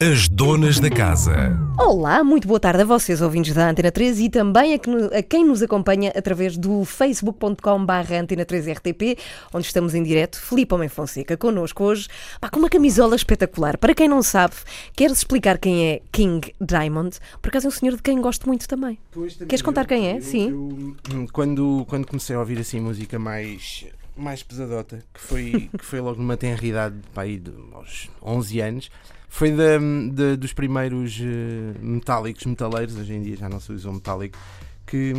As donas da casa. Olá, muito boa tarde a vocês, ouvintes da Antena 3 e também a, que a quem nos acompanha através do facebook.com barra Antena 3 RTP, onde estamos em direto. Filipe Homem Fonseca, connosco hoje, pá, com uma camisola espetacular. Para quem não sabe, queres explicar quem é King Diamond? Por acaso é um senhor de quem gosto muito também. Queres contar quem é? Eu- Sim. eu, hum, quando, quando comecei a ouvir assim música mais, mais pesadota, que foi, que foi logo numa tenridade pá, aí de, aos 11 anos, foi da, da- dos primeiros eh, metálicos, metaleiros, hoje em dia já não se usa o metálico, que,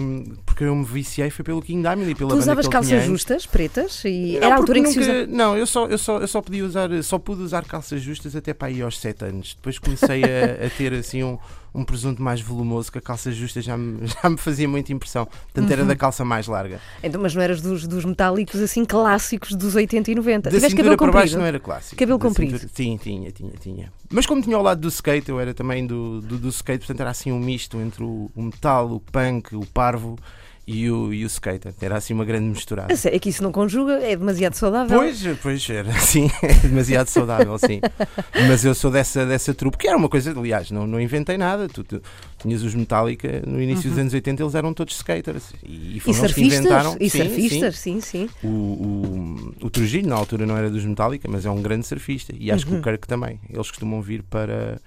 porque eu me viciei foi pelo King Diamond e pela Tu usavas calças justas, pretas, e Não, era a altura em que se usa. Não, eu só, eu, só, eu só podia usar, só pude usar calças justas até para aí aos 7 anos. Depois comecei a, a ter assim um, um presunto mais volumoso, que a calça justa já me, já me fazia muita impressão. Portanto, Uhum. era da calça mais larga. Então, mas não eras dos, dos metálicos assim clássicos dos 80 e 90. Da Tiveste cabelo para baixo comprido? não era clássico. Cabelo Da comprido. cintura- Sim, tinha, tinha, tinha. Mas como tinha ao lado do skate, eu era também do, do, do skate, portanto era assim um misto entre o, o metal, o punk, o parvo e o, e o skate. Era assim uma grande misturada. É que isso não conjuga, é demasiado saudável. Pois, pois era assim, é demasiado saudável, sim. Mas eu sou dessa, dessa trupe, que era uma coisa, aliás, não, não inventei nada. Tu, tu tinhas os Metallica no início dos anos 80, eles eram todos skaters. E, e E foram que surfistas? inventaram. E sim, surfistas, sim, sim. sim. O, o, o Trujillo, na altura, não era dos Metallica, mas é um grande surfista. E acho que o Kirk também. Eles costumam vir para.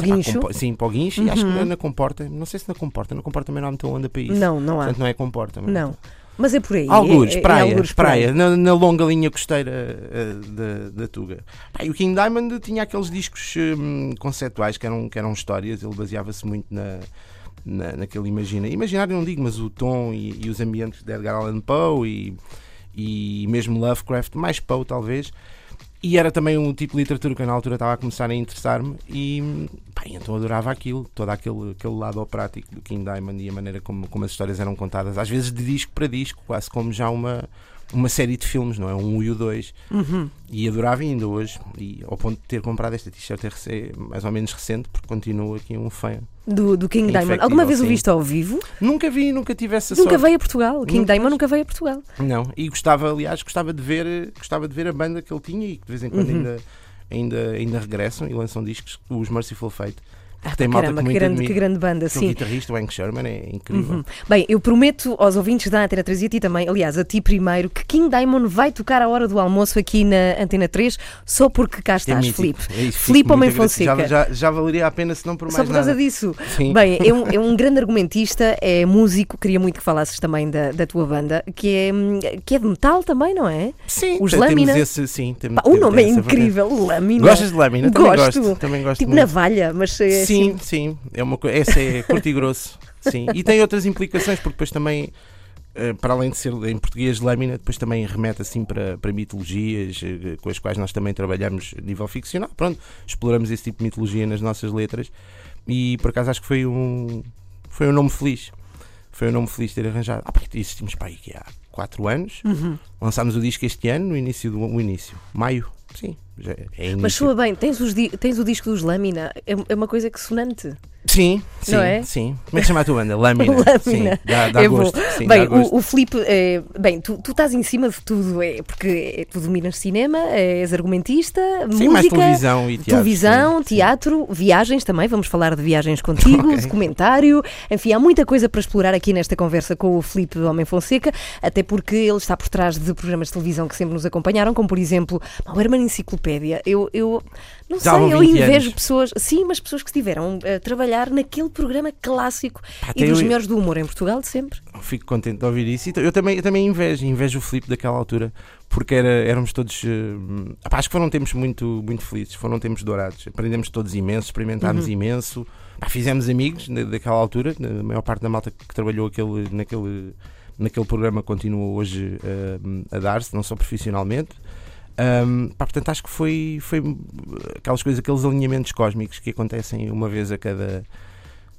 Uhum. Para o guincho? compo- Sim, para o guincho. E acho que na comporta, não sei se na comporta, na comporta também não há muita onda para isso. Não, não há. Portanto, não é comporta. mas- Não. Mas é por aí. Algures, é, é- é praia, algures praia, aí. na, na longa linha costeira eh, da, da Tuga. E o King Diamond tinha aqueles discos hum, conceptuais que eram, que eram histórias, ele baseava-se muito na, na, naquele imagina. Imaginário não digo, mas o tom e, e os ambientes de Edgar Allan Poe e, e mesmo Lovecraft, mais Poe talvez. E era também um tipo de literatura que eu na altura estava a começar a interessar-me e pá, então adorava aquilo, todo aquele, aquele lado operático do King Diamond e a maneira como, como as histórias eram contadas, às vezes de disco para disco, quase como já uma, uma série de filmes, não é? Um e o dois. Uhum. E adorava ainda hoje, e ao ponto de ter comprado esta t-shirt mais ou menos recente, porque continuo aqui um fã. Do, do King Diamond. Alguma vez o sim. viste ao vivo? Nunca vi, nunca tive essa Nunca sorte. veio a Portugal. King Nunca. Diamond nunca veio a Portugal. Não, e gostava, aliás, gostava de ver, gostava de ver a banda que ele tinha e que de vez em quando Uhum. ainda, ainda, ainda regressam e lançam discos, os Merciful Fate. Ah, tem caramba, que grande, que grande banda, sim. guitarrista, o Hank Sherman, é incrível. Uhum. Bem, eu prometo aos ouvintes da Antena 3 e a ti também, aliás, a ti primeiro, que King Diamond vai tocar à hora do almoço aqui na Antena 3 só porque cá É estás, mítico. Filipe. É Filipe Homem. Fonseca. Já, já, já valeria a pena se não por mais Só por causa nada. disso. Sim. Bem, é um, é um grande argumentista, é músico, queria muito que falasses também da, da tua banda, que é, hum, que é de metal também, não é? Sim, Os Lâmina. temos esse, sim. O nome é incrível, Lâmina. Gostas de lâmina? Também Gosto. gosto. Também gosto Tipo muito. navalha, mas é Sim, sim. É uma. Essa é curto e grosso. Sim. E tem outras implicações, porque depois também, eh, para além de ser em português lâmina, depois também remete assim para, para mitologias eh, com as quais nós também trabalhamos a nível ficcional. Pronto, exploramos esse tipo de mitologia nas nossas letras e por acaso acho que foi um, foi um nome feliz. Foi um nome feliz ter arranjado. Ah, pá, existimos para aí que há 4 anos. Uhum. Lançámos o disco este ano, no início do início. Maio. Sim, é. Mas soa bem, tens, os tens o disco dos Lâmina, é, é uma coisa que sonante. Sim, sim, é? sim. Como é que chama a tua banda? Lâmina. Lâmina. Sim, dá, dá é gosto. Sim, bem, dá gosto. o, o Filipe, é, bem, tu, tu estás em cima de tudo, é, porque tu dominas cinema, és argumentista, Sim, mais música, televisão e teatro. televisão, sim, teatro, viagens também, vamos falar de viagens contigo, Ok. documentário, enfim, há muita coisa para explorar aqui nesta conversa com o Filipe Homem Fonseca, até porque ele está por trás de programas de televisão que sempre nos acompanharam, como por exemplo o Herman Enciclopédia. Eu, eu não Já sei, eu 20 invejo anos. pessoas, sim, mas pessoas que estiveram a trabalhar naquele programa clássico Pá, e dos eu- melhores do humor em Portugal de sempre. Fico contente de ouvir isso. E Eu também, eu também invejo, invejo o Filipe daquela altura, porque era, éramos todos. eh, pá, acho que foram tempos muito, muito felizes, foram tempos dourados. Aprendemos todos imenso, experimentámos imenso, Pá, fizemos amigos da- daquela altura. A maior parte da malta que trabalhou aquele, naquele, naquele programa continua hoje eh, a dar-se, não só profissionalmente. Ahm, pá, portanto, acho que foi, foi aquelas coisas, aqueles alinhamentos cósmicos que acontecem uma vez a cada,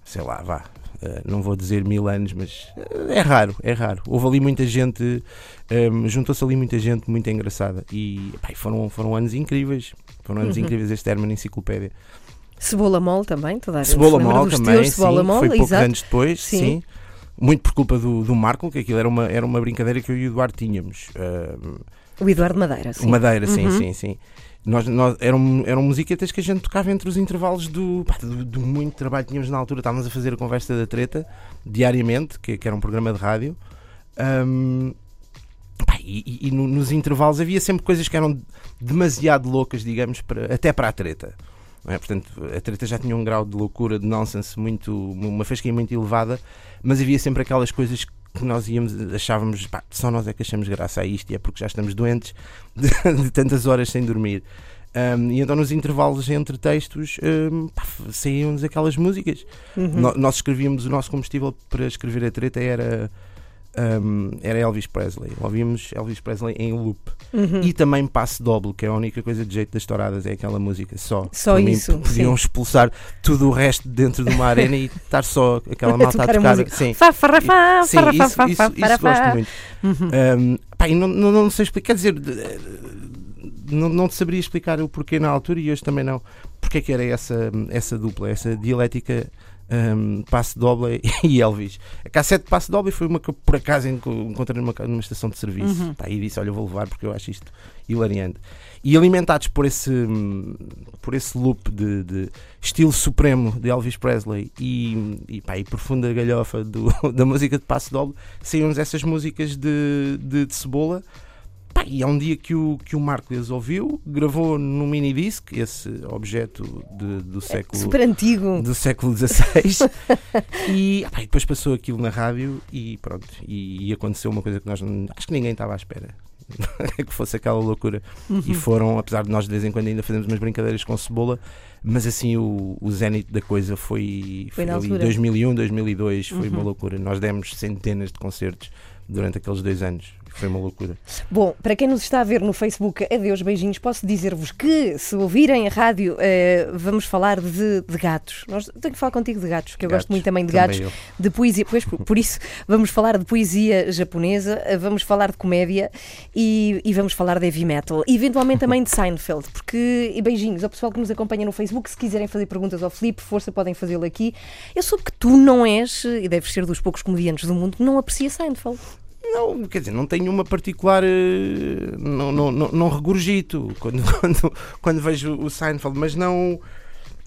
sei lá, vá, eh, não vou dizer mil anos, mas eh, é raro, é raro. Houve ali muita gente, ahm, juntou-se ali muita gente muito engraçada e pá, foram, foram anos incríveis. Foram anos Uhum. incríveis este Herman Enciclopédia. Cebola Mol também, toda a gente Cebola Mol também, teus Cebola sim, Mol, foi poucos exato. anos depois, Sim. sim. Muito por culpa do, do Marco, que aquilo era uma, era uma brincadeira que eu e o Eduardo tínhamos. Ahm, O Eduardo Madeira, sim. Madeira, sim, Uhum. sim, sim. nós, nós, eram, eram musiquetas que a gente tocava entre os intervalos do, pá, do, do muito trabalho que tínhamos na altura. Estávamos a fazer a conversa da treta diariamente, que, que era um programa de rádio. Um, pá, e, e, e no, nos intervalos havia sempre coisas que eram demasiado loucas, digamos, para, até para a treta. É? Portanto, a treta já tinha um grau de loucura, de nonsense, muito, uma fasquinha muito elevada, mas havia sempre aquelas coisas que nós íamos, achávamos, pá, só nós é que achamos graça a isto e é porque já estamos doentes de, de tantas horas sem dormir. Um, e então nos intervalos entre textos um, saíam-nos aquelas músicas. Uhum. No, nós escrevíamos o nosso combustível para escrever a treta era um, era Elvis Presley. Ouvimos Elvis Presley em loop. Uhum. E também Passe Doble, que é a única coisa de jeito das touradas, é aquela música só. Só isso. Mim, podiam sim. expulsar tudo o resto dentro de uma arena e estar só aquela malta a tocar. A sim. Fá, farra, fá, sim, farra, isso, fá, isso, fá, isso, isso gosto muito. Uhum. Um, pá, não, não, não sei explicar, quer dizer, não, não te saberia explicar o porquê na altura e hoje também não. Porque é que era essa, essa dupla, essa dialética um, Passe Doble e Elvis. A cassete de Passe Doble foi uma que eu, por acaso encontrei numa, numa estação de serviço. Uhum. Tá, e disse: Olha, eu vou levar porque eu acho isto hilariante. E alimentados por esse, por esse loop de, de estilo supremo de Elvis Presley e, e, pá, e profunda galhofa do, da música de Passe Doble, saíram-nos essas músicas de, de, de cebola Pá, e é um dia que o, que o Marcos ouviu, gravou no mini disc, esse objeto de, do século. Super antigo. Do século XVI. e, pá, e, depois passou aquilo na rádio e pronto. E, e aconteceu uma coisa que nós não, acho que ninguém estava à espera. que fosse aquela loucura. Uhum. E foram, apesar de nós de vez em quando ainda fazemos umas brincadeiras com cebola, mas assim o, o zénite da coisa foi, foi, foi ali 2001, 2002, foi uhum. uma loucura. Nós demos centenas de concertos durante aqueles dois anos. Foi uma loucura. Bom, para quem nos está a ver no Facebook, adeus, beijinhos, posso dizer-vos que se ouvirem a rádio, uh, vamos falar de, de, gatos. Nós, tenho que falar contigo de gatos, que eu gosto muito também de também gatos, eu. de poesia. Pois, por, por, isso, vamos falar de poesia japonesa, eh, vamos falar de comédia e, e vamos falar de heavy metal. E eventualmente também de Seinfeld, porque, e beijinhos ao pessoal que nos acompanha no Facebook, se quiserem fazer perguntas ao Filipe, força, podem fazê-lo aqui. Eu soube que tu não és, e deves ser dos poucos comediantes do mundo, que não aprecia Seinfeld. Não, quer dizer, não tenho uma particular. Eh, não, não, não, não regurgito quando, quando, quando vejo o Seinfeld, mas não.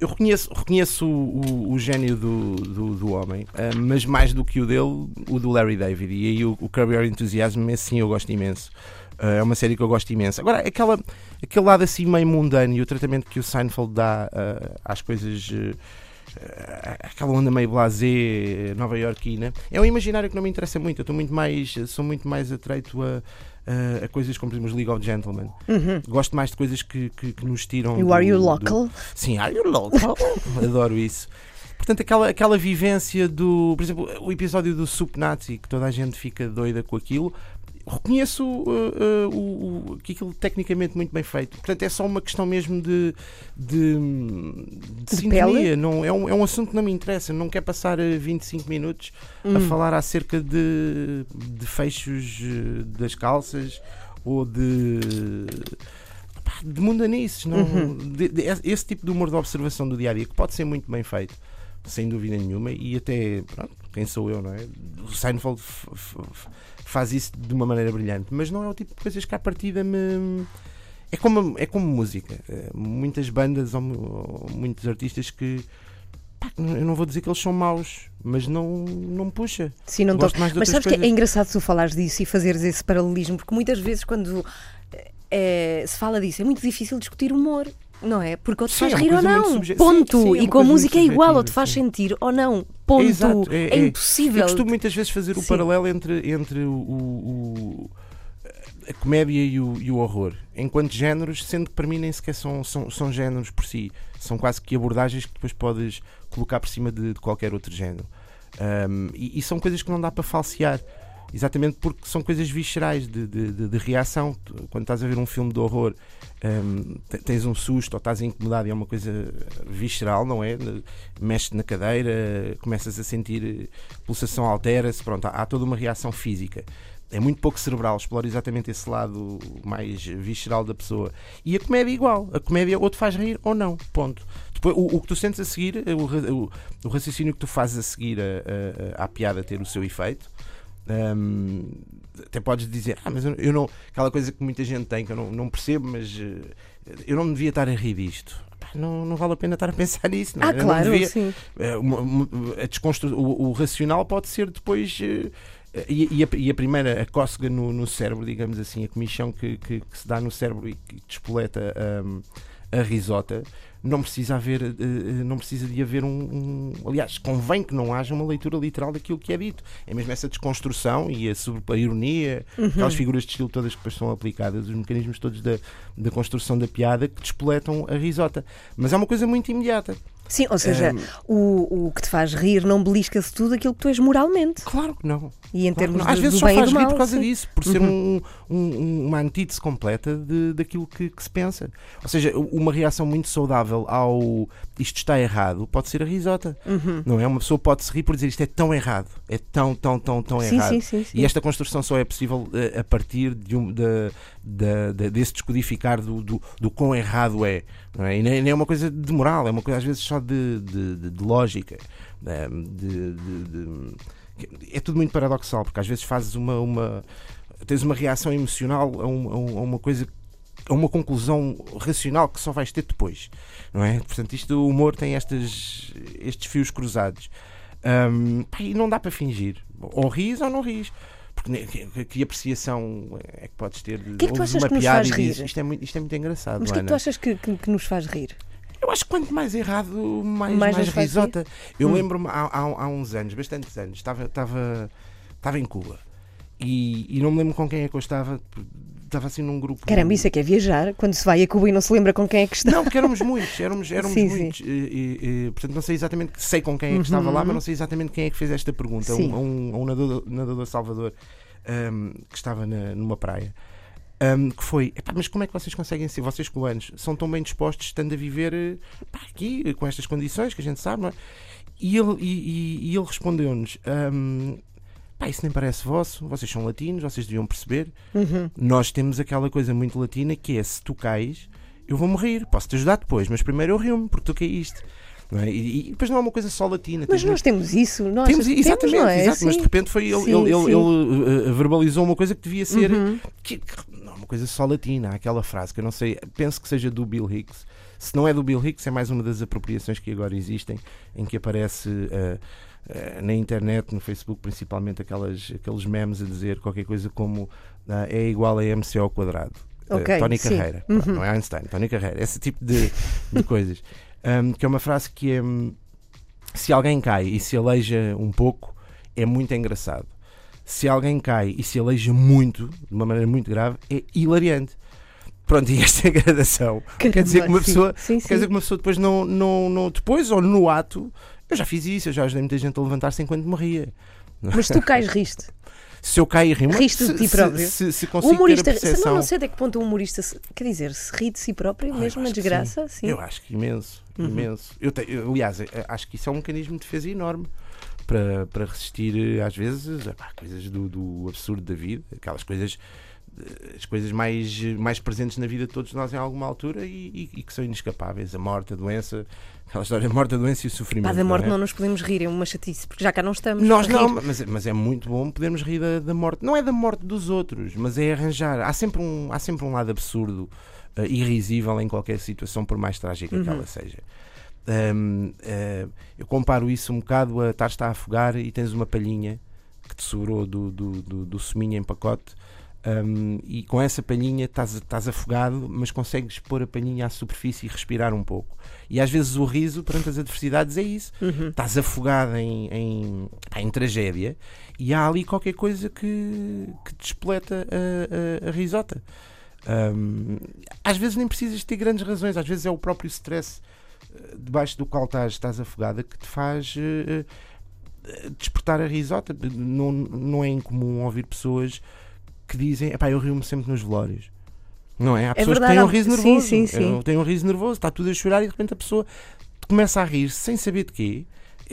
Eu reconheço, reconheço o, o, o gênio do, do, do homem, uh, mas mais do que o dele, o do Larry David. E aí o, o Curb Your Enthusiasm, esse sim eu gosto imenso. Uh, é uma série que eu gosto imenso. Agora, aquela, aquele lado assim meio mundano e o tratamento que o Seinfeld dá uh, às coisas aquela onda meio blasé nova-iorquina, é um imaginário que não me interessa muito. Eu estou muito mais, sou muito mais atreito a, a, a coisas como, por exemplo, League of Gentlemen. Uhum. Gosto mais de coisas que, que, que nos tiram. E o Are You Local? Do... Sim, Are You Local? Adoro isso. Portanto, aquela, aquela vivência do. Por exemplo, o episódio do Sup Nazi, que toda a gente fica doida com aquilo, reconheço uh, uh, o, o, que aquilo tecnicamente muito bem feito. Portanto, é só uma questão mesmo de, de, de, de sintonia. Não, é, um, é um assunto que não me interessa. Não quer passar 25 eh, minutos hum. a falar acerca de, de fechos das calças ou de de mundanices, não, uhum. de, de, esse tipo de humor de observação do dia a dia que pode ser muito bem feito, sem dúvida nenhuma, e até, pronto, quem sou eu, não é? O Seinfeld faz isso de uma maneira brilhante, mas não é o tipo de coisas que à partida me. É como, é como música. É, muitas bandas ou, ou muitos artistas que. Pá, eu não vou dizer que eles são maus, mas não, não me puxa. Sim, não Gosto mais Mas sabes coisas. que é engraçado tu falares disso e fazeres esse paralelismo, porque muitas vezes quando é, se fala disso é muito difícil discutir humor. Não é? Porque ou te faz é rir ou não. Ponto. Sim, sim, é e com a música é igual, ou te faz sim. sentir ou não. Ponto. Exato, é, é, impossível. Eu costumo muitas vezes fazer o paralelo entre, entre o, o, a comédia e o, e o, horror, enquanto géneros, sendo que para mim nem sequer são, são, são géneros por si. São quase que abordagens que depois podes colocar por cima de, de qualquer outro género. E, e são coisas que não dá para falsear. Exatamente porque são coisas viscerais de, de, de, de reação. Quando estás a ver um filme de horror, um, tens um susto ou estás incomodado e é uma coisa visceral, não é? Mexes na cadeira, começas a sentir pulsação, altera-se, pronto, há, toda uma reação física é muito pouco cerebral, explora exatamente esse lado mais visceral da pessoa. E a comédia é igual. A comédia ou te faz rir ou não. Ponto. Depois, o, o que tu sentes a seguir, o, o, o raciocínio que tu fazes a seguir a, a, a, à piada ter o seu efeito, Hum, até podes dizer, ah, mas eu, não. Aquela coisa que muita gente tem que eu não, não percebo, mas eh, eu não devia estar a rir disto. Não, não vale a pena estar a pensar nisso. Não é? Ah, Eu não claro, devia- sim. eh, a desconstru... o, o racional pode ser depois. eh, e, e a, e a primeira, a cócega no, no cérebro, digamos assim, a comichão que, que- que se dá no cérebro e que despoleta hum, a risota, não precisa haver, eh, eh, não precisa de haver um, um- Aliás, convém que não haja uma leitura literal daquilo que é dito. É mesmo essa desconstrução e a, sobre, a ironia, Uhum. aquelas figuras de estilo todas que depois são aplicadas, os mecanismos todos da, da construção da piada que despoletam a risota. Mas é uma coisa muito imediata. Sim, ou seja, Hum. o, o que te faz rir não belisca-se tudo aquilo que tu és moralmente. Claro que não. E em Claro termos de, Às vezes só faz rir mal. por causa sim. disso, por ser um- um- uma antítese completa de, daquilo que, que se pensa. Ou seja, uma reação muito saudável ao isto está errado pode ser a risota. Uhum. Não é? Uma pessoa pode se rir por dizer isto é tão errado, é tão, tão, tão, tão Sim, errado. sim, sim, sim. E esta construção só é possível eh, a partir de um, da- da- da- desse descodificar do, do, do quão errado é. Não é? E nem, é uma coisa de moral, é uma coisa às vezes só de, de, de- de lógica. eh, de- de- de- é tudo muito paradoxal, porque às vezes fazes uma. uma tens uma reação emocional a, um- a um- uma coisa. a uma conclusão racional que só vais ter depois. Não é? Portanto, isto, o humor tem estes, estes fios cruzados. Pá, e não dá para fingir. Ou ris ou não ris. Porque que, que apreciação é que podes ter? de que é que tu achas uma que nos piada faz e dizes, rir? isto é muito, isto é muito engraçado. Mas o que é que Ana." tu achas que, que- que nos faz rir? Eu acho que quanto mais errado, mais, Mais mais, risota. Eu Hum. lembro-me há, há, há uns anos, bastantes anos, estava, estava, estava em Cuba e, e não me lembro com quem é que eu estava. Estava assim num grupo. Caramba, isso é que é viajar, quando se vai a Cuba e não se lembra com quem é que está. Não, porque éramos muitos, éramos, éramos Sim, sim. muitos. E, e- e, portanto, não sei exatamente, sei com quem é que estava lá, mas não sei exatamente quem é que fez esta pergunta. Sim. Um, a um, a um nadador, nadador Salvador ahm, que estava na- numa praia. ahm, que foi, "Epá, mas como é que vocês conseguem ser, vocês cubanos, são tão bem dispostos estando a viver eh, pá, aqui, com estas condições que a gente sabe, não é? E ele, e, e- ele respondeu-nos: ahm, pá, isso nem parece vosso, vocês são latinos, vocês deviam perceber. Uhum. Nós temos aquela coisa muito latina que é: se tu cais, eu vou morrer, posso te ajudar depois, mas primeiro eu rio-me porque tu caíste. Não é? e, e depois não é uma coisa só latina. Mas nós temos isso, nós temos, temos, exatamente, é? exato, mas de repente foi ele, Sim, ele, ele- sim. ele, uh, uh, verbalizou uma coisa que devia ser Uhum. que, que não é uma coisa só latina, há aquela frase que eu não sei, penso que seja do Bill Hicks. Se não é do Bill Hicks, é mais uma das apropriações que agora existem, em que aparece uh, na internet, no Facebook, principalmente aquelas, aqueles memes a dizer qualquer coisa como uh, é igual a MC ao quadrado. Uh, Ok, Tony sim. Carreira, Uhum. Não é Einstein, Tony Carreira, esse tipo de, de coisas. Um, que é uma frase que é se alguém cai e se aleija um pouco, é muito engraçado. Se alguém cai e se aleija muito, de uma maneira muito grave, é hilariante. Pronto, e esta é a gradação. quer dizer que uma sim. pessoa, Sim, quer dizer que uma pessoa depois não, não, não depois ou no ato, eu já fiz isso, eu já ajudei muita gente a levantar-se enquanto morria. Mas tu cais riste. Se eu caio e rimo, Riste de se, ti se- próprio. Se, se O consigo humorista, ter a não, percepção, não sei até que ponto o humorista, se- quer dizer, se ri de si próprio, Ah, mesmo na desgraça, sim. Eu acho que imenso, Uhum. imenso. Eu te- eu, aliás, eu acho que isso é um mecanismo de defesa enorme para, para resistir, eh, às vezes, a coisas do, do absurdo da vida, aquelas coisas, eh, as coisas mais, mais presentes na vida de todos nós em alguma altura e, e- que são inescapáveis. A morte, a doença, aquela história, a morte, a doença e o sofrimento. Pá, da morte não é? não nos podemos rir, é uma chatice, porque já cá não estamos. Nós não, rir. mas, mas é muito bom podermos rir da, da morte. Não é da morte dos outros, mas é arranjar. Há sempre um, há sempre um lado absurdo eh, e risível em qualquer situação, por mais trágica que Uhum. ela seja. Ahm, eh, eu comparo isso um bocado a estar-te a afogar e tens uma palhinha que te sobrou do, do, do, do suminho em pacote. Ahm, e com essa palhinha estás, estás afogado, mas consegues pôr a palhinha à superfície e respirar um pouco. E às vezes o riso perante as adversidades é isso Uhum. estás afogado em, em, em tragédia e há ali qualquer coisa que, que te espoleta a, a- a risota. Ahm, às vezes nem precisas ter grandes razões, às vezes é o próprio stress eh, debaixo do qual estás, estás afogada que te faz eh, despertar a risota. Não, não é incomum ouvir pessoas que dizem: "Epá, eu rio-me sempre nos velórios. Não é? Há pessoas verdade, que têm um riso sim, nervoso. sim, sim. Eu tenho um riso nervoso, está tudo a chorar e de repente a pessoa começa a rir sem saber de quê,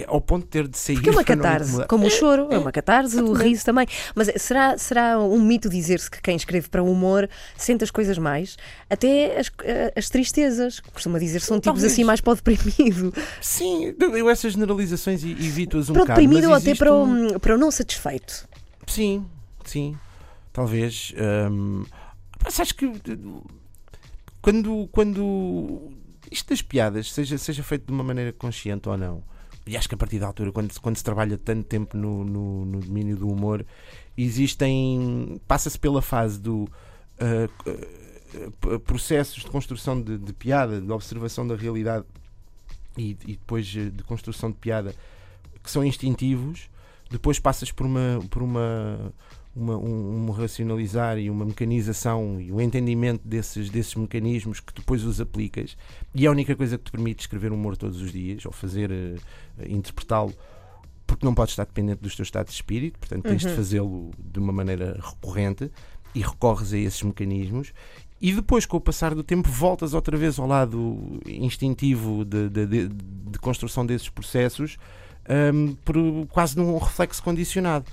ao ponto de ter de sair. Porque é uma catarse, como o choro, é é, uma catarse, o riso também. Mas será, será um mito dizer-se que quem escreve para o humor sente as coisas mais? Até as, as tristezas, costuma dizer são tipos Talvez. assim mais para o deprimido. Sim, eu essas generalizações e- evito-as um para o bocado. deprimido ou até para um- o, para o não satisfeito. Sim, sim, talvez. hum, mas acho que quando, quando isto das piadas, seja, seja feito de uma maneira consciente ou não, e acho que a partir da altura, quando, quando se trabalha tanto tempo no, no, no domínio do humor, existem. passa-se pela fase do. ah, p- processos de construção de, de piada, de observação da realidade e, e depois eh, de construção de piada que são instintivos, depois passas por uma, por uma, uma- um, um racionalizar e uma mecanização e um entendimento desses, desses mecanismos que depois os aplicas e é a única coisa que te permite escrever humor todos os dias ou fazer eh, interpretá-lo porque não podes estar dependente dos teus estados de espírito, portanto tens de Uhum. fazê-lo de uma maneira recorrente e recorres a esses mecanismos e depois, com o passar do tempo, voltas outra vez ao lado instintivo de, de- de- de construção desses processos, hum, por, quase num reflexo condicionado.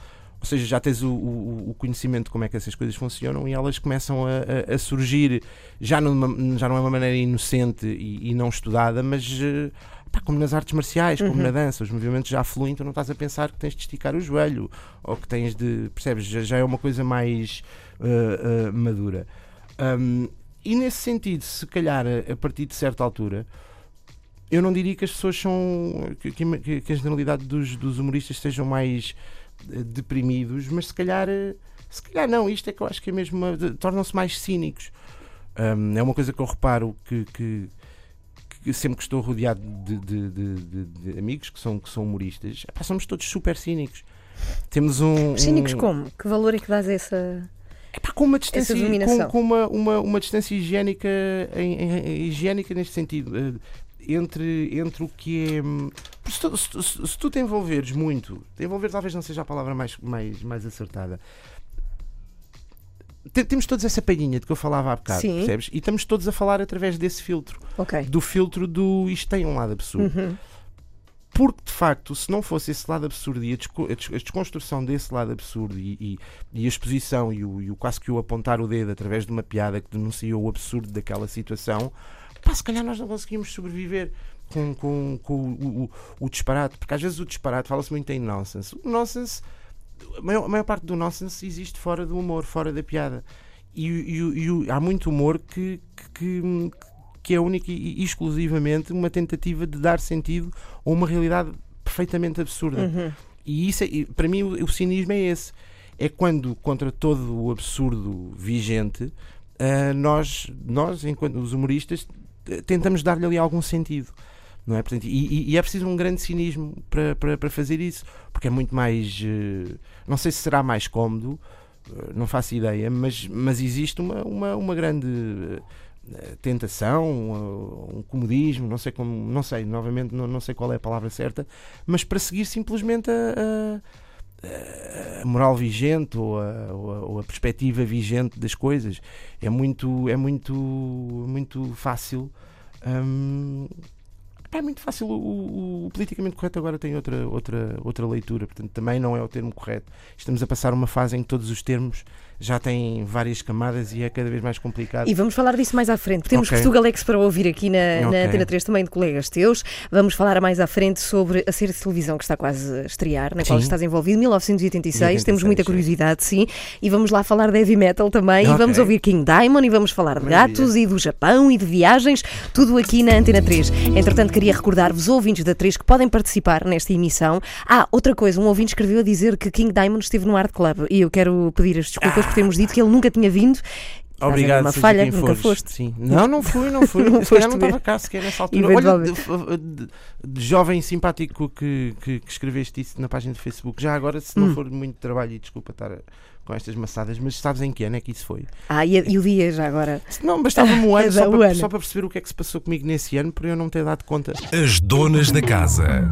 Ou seja, já tens o, o- o conhecimento de como é que essas coisas funcionam e elas começam a, a- a surgir já, numa, já não é uma maneira inocente e, e não estudada, mas eh, pá, como nas artes marciais, como Uhum. na dança, os movimentos já fluem, tu não estás a pensar que tens de esticar o joelho ou que tens de. Percebes? Já, já é uma coisa mais eh, eh, madura. Um, e nesse sentido, se calhar a, partir de certa altura, eu não diria que as pessoas são. que, que- que a generalidade dos, dos humoristas sejam mais deprimidos, mas se calhar. eh, Se calhar não, isto é que eu acho que é mesmo. Tornam-se mais cínicos. Um, é uma coisa que eu reparo que, que- que sempre que estou rodeado de, de- de- de- amigos que são, que são humoristas, epá, somos todos super cínicos. Temos um. Cínicos um- como? Que valor é que dás a essa. Epá, com uma distância, com, com uma, uma, uma distância higiênica, em- em- higiênica neste sentido, eh, entre, entre o que é. Porque Se tu, se, se tu te envolveres muito, te envolver talvez não seja a palavra mais, mais, mais acertada. Te- Temos todos essa palhinha de que eu falava há bocado, Sim. percebes? E estamos todos a falar através desse filtro, Ok. do filtro do isto tem um lado absurdo. Uhum. Porque, de facto, se não fosse esse lado absurdo e a, desco- a des- a desconstrução desse lado absurdo e, e- e a exposição e o, e o quase que o apontar o dedo através de uma piada que denuncia o absurdo daquela situação, pá, se calhar nós não conseguimos sobreviver com, com- com o, o- o disparate. Porque às vezes o disparate fala-se muito em nonsense. O nonsense, a maior, a maior parte do nonsense existe fora do humor, fora da piada. E, e e há muito humor que, que, que- é único e, exclusivamente uma tentativa de dar sentido a uma realidade perfeitamente absurda. Uhum. E isso, é- para mim, o, o cinismo é esse. É quando, contra todo o absurdo vigente, ah, nós, nós, enquanto os humoristas, eh, tentamos dar-lhe ali algum sentido. Não é? Portanto, e, e- é preciso um grande cinismo para, para, para fazer isso, porque é muito mais. eh, não sei se será mais cómodo, eh, não faço ideia, mas, mas existe uma, uma, uma grande eh, tentação, um comodismo, não sei como, não sei, novamente não, não sei qual é a palavra certa, mas para seguir simplesmente a, a- a moral vigente ou a, ou a- ou a perspectiva vigente das coisas. É muito, é muito, muito fácil. hum, é muito fácil. O, o- o politicamente correto agora tem outra, outra, outra leitura, portanto, também não é o termo correto. Estamos a passar uma fase em que todos os termos já têm várias camadas e é cada vez mais complicado. E vamos falar disso mais à frente. Temos Ok. Portugalex para ouvir aqui na, na Ok. Antena 3 também de colegas teus. Vamos falar mais à frente sobre a série de televisão que está quase a estrear, na qual Sim. estás envolvido, 1986. Temos 86, muita sim. curiosidade, sim. E vamos lá falar de heavy metal também. E Ok. vamos ouvir King Diamond e vamos falar de gatos e do Japão e de viagens. Tudo aqui na Antena 3. Entretanto, queria recordar-vos, ouvintes da 3, que podem participar nesta emissão. Ah, outra coisa, um ouvinte escreveu a dizer que King Diamond esteve no Art Club e eu quero pedir as desculpas por termos dito que ele nunca tinha vindo. Obrigado, uma seja falha, quem nunca fores. foste. Sim. Não, não fui, não fui. Não Se calhar foste não estava cá sequer nessa altura. Olha, de, de- de jovem simpático que, que, que escreveste isso na página do Facebook. Já agora, se não Hum. for muito trabalho, e desculpa estar com estas maçadas, mas sabes em que ano é que isso foi? Ah, e, e o dia já agora? Não, bastava-me um ano, Da só, o para, ano. só para perceber o que é que se passou comigo nesse ano, para eu não ter dado conta. As donas da casa.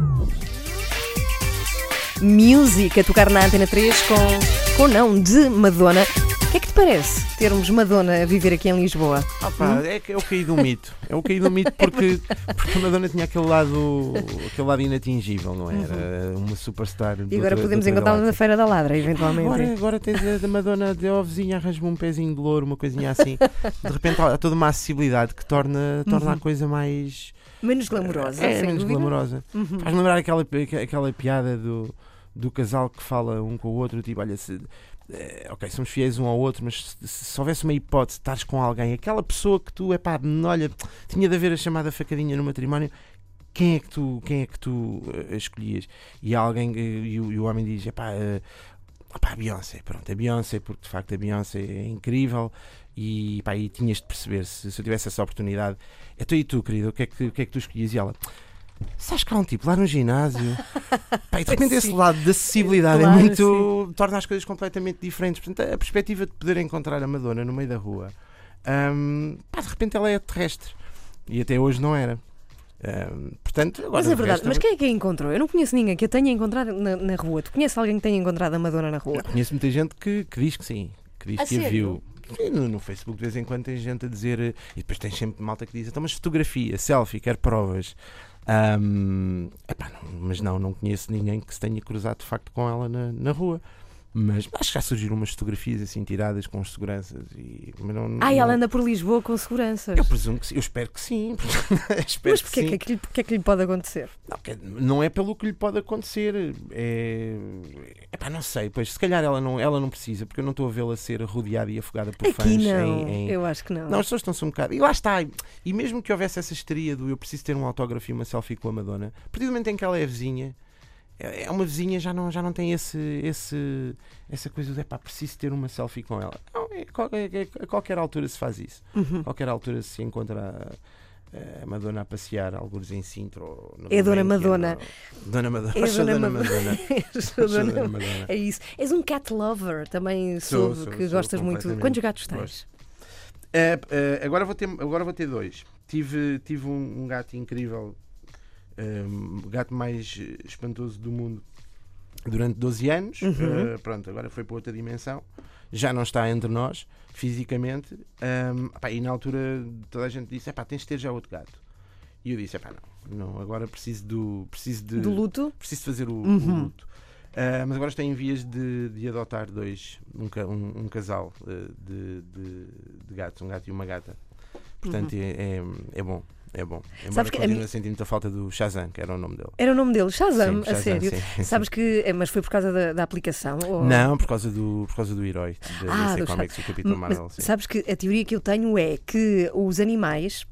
Music a tocar na Antena 3 com, com não, de Madonna. O que é que te parece termos Madonna a viver aqui em Lisboa? Ah, pá, é, que é o cair do mito. É o cair do mito porque, porque a Madonna tinha aquele lado, aquele lado inatingível, não é? era? Uma superstar. E agora outra- podemos encontrá-la na. Feira da Ladra, eventualmente. Agora, agora tens a Madonna de ó vizinha, arranja-me um pezinho de louro, uma coisinha assim. De repente há toda uma acessibilidade que torna, torna a coisa mais. Menos glamourosa, é, menos dúvida. glamourosa. Uhum. Faz lembrar aquela, aquela piada do, do casal que fala um com o outro, tipo, olha, se, eh, ok, somos fiéis um ao outro, mas se, se houvesse uma hipótese de estares com alguém, aquela pessoa que tu, é pá, olha, tinha de haver a chamada facadinha no matrimónio, quem é que tu, quem é que tu eh, escolhias? E alguém, eh, e, o, e o homem diz, é pá, a Beyoncé, pronto, a Beyoncé, porque de facto a Beyoncé é incrível e, pá, e tinhas de perceber se, se eu tivesse essa oportunidade. Então e tu, querido, o que é que, o que, é que tu escolhias? E ela, Sabes que há um tipo lá no ginásio. Pá, e de repente esse lado da acessibilidade Claro, é muito. torna as coisas completamente diferentes. Portanto, a perspectiva de poder encontrar a Madonna no meio da rua, hum, pá, de repente ela é terrestre. E até hoje não era. Hum, portanto, agora Mas é de verdade, resto, mas quem é que a encontrou? Eu não conheço ninguém que a tenha encontrado na, na rua. Tu conheces alguém que tenha encontrado a Madonna na rua? Conheço muita gente que, que diz que sim, que diz A que a sério? viu. Sim, no, no Facebook de vez em quando tem gente a dizer, eh, e depois tem sempre malta que diz, então, mas fotografia, selfie, quer provas. Ahm, epá, não, mas não, não conheço ninguém que se tenha cruzado de facto com ela na, na rua. Mas acho que já surgiram umas fotografias assim tiradas com os seguranças. E, mas não, Ai, não- ela anda por Lisboa com seguranças. Eu presumo que sim, eu espero que sim. espero Mas porquê que, é que, lhe- porquê é que lhe pode acontecer? Não, não é pelo que lhe pode acontecer. É. Epá, não sei, pois se calhar ela não, ela não precisa, porque eu não estou a vê-la ser rodeada e afogada por Aqui fãs não, em- em, eu acho que não. Não, as pessoas estão-se um bocado. E lá está. E mesmo que houvesse essa histeria do eu preciso ter um autógrafo e uma selfie com a Madonna, a partir do momento em que ela é vizinha, é é uma vizinha, já não, já não tem esse, esse, essa coisa de pá, preciso ter uma selfie com ela. Não, é, é- é- a qualquer altura se faz isso. Uhum. A qualquer altura se encontra a, a Madonna a passear, alguns em Sintra. Ou no É a Dona Madonna. ou- Dona Madonna. É a Dona Dona Madonna. Madonna. Dona- Dona Madonna. É isso. És um cat lover, também Sou, soube sou, que sou gostas muito. Quantos gatos tens? É, é, agora, vou ter, agora vou ter dois. Tive, tive um, um gato incrível, um, o gato mais espantoso do mundo durante 12 anos. Uhum. Eh, pronto, agora foi para outra dimensão. Já não está entre nós, fisicamente. Um, pá, e na altura toda a gente disse: "Epá, tens de ter já outro gato. E eu disse: "Epá, não, não, agora preciso, do, preciso de. Do luto? Preciso fazer o, o Uhum. luto. Ah, mas agora estou em vias de, de adotar dois, um, um- um casal eh, de, de- de gatos, um gato e uma gata. Portanto, é, é, é bom, é bom. Embora. Sabes que a mim- a sentir muita falta do Shazam, que era o nome dele. Era o nome dele, Shazam, Sim, a Shazam, sério. sim, sim. Sabes que. é, Mas foi por causa da, da aplicação? ou- Não, por causa do, por causa do herói da Ah, DC Comics, o Capitão Marvel. sabes que a teoria que eu tenho é que os animais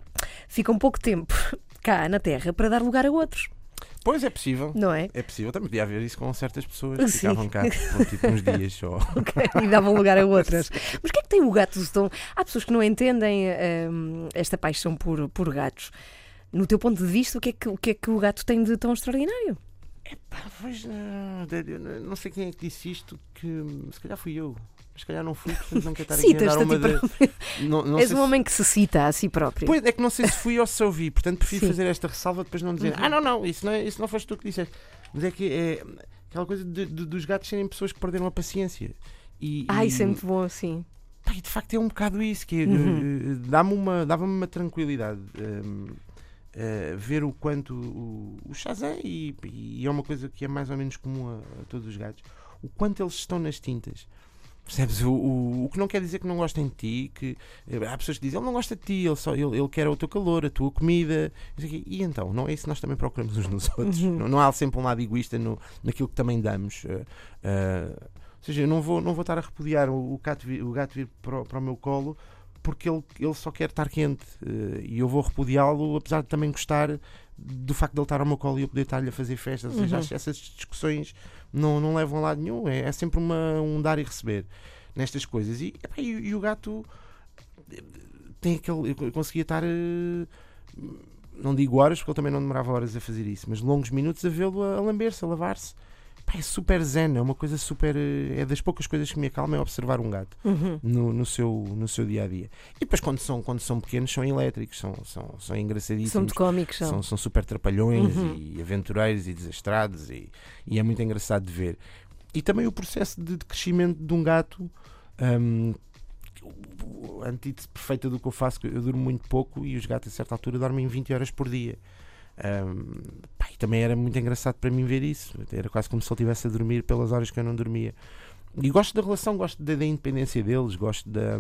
ficam pouco tempo cá na Terra para dar lugar a outros, Pois é possível. não é? É possível, também podia haver isso com certas pessoas que Sim. ficavam cá por tipo uns dias só. e davam lugar a outras. Mas o que é que tem o gato tão. Há pessoas que não entendem hum, esta paixão por, por gatos. No teu ponto de vista, o que, é que, o que é que o gato tem de tão extraordinário? Pá, pois, não, não sei quem é que disse isto, que hum, se calhar fui eu. Mas se calhar não fui, portanto não quero estar aqui a dar uma de... próprio. Não, não És um se- homem que se cita a si próprio. Pois, é que não sei se fui ou se ouvi, portanto prefiro Sim. fazer esta ressalva depois não dizer, Uhum. ah não, não, isso não, é, isso não foste tu que disseste. Mas é que é aquela coisa de- de- dos gatos serem pessoas que perderam a paciência. E, Ah, e- isso é muito bom, sim. pá, e de facto é um bocado isso, que é, Uhum. eh, dá-me uma, dava-me uma tranquilidade. hum, eh, ver o quanto o, o Shazam, e, e é uma coisa que é mais ou menos comum a, a todos os gatos, o quanto eles estão nas tintas. Percebes? O, o, o que não quer dizer que não gostem de ti, que eh, há pessoas que dizem ele não gosta de ti, ele, só, ele, ele quer o teu calor, a tua comida. E então, não é isso que nós também procuramos uns nos outros. Uhum. Não, não há sempre um lado egoísta no, naquilo que também damos. eh, ou seja, eu não vou, não vou estar a repudiar o, o gato vir, o gato vir para, o, para o meu colo porque ele, ele só quer estar quente eh, e eu vou repudiá-lo, apesar de também gostar do facto de ele estar ao meu colo e eu poder estar-lhe a fazer festas. Ou seja, Uhum. essas discussões não, não levam a lado nenhum. É, é sempre uma, um dar e receber nestas coisas. E, e, e o gato eh, tem aquele. Eu conseguia estar. eh, Não digo horas, porque ele também não demorava horas a fazer isso, mas longos minutos a vê-lo a, a lamber-se, a lavar-se. Pá, é super zen, é uma coisa super. eh, É das poucas coisas que me acalma é observar um gato Uhum. no, no, seu, no seu dia a dia. E depois, quando são, quando são pequenos, são elétricos, são, são, são engraçadíssimos. São muito cómicos, são. São, são super trapalhões Uhum. e aventureiros e desastrados e, e é muito engraçado de ver. E também o processo de, de crescimento de um gato. o- a antítese perfeita do que eu faço, eu durmo muito pouco e os gatos a certa altura dormem 20 horas por dia. Pá, e também era muito engraçado para mim ver isso. Era quase como se ele estivesse a dormir pelas horas que eu não dormia. E gosto da relação, gosto da, da independência deles, gosto da.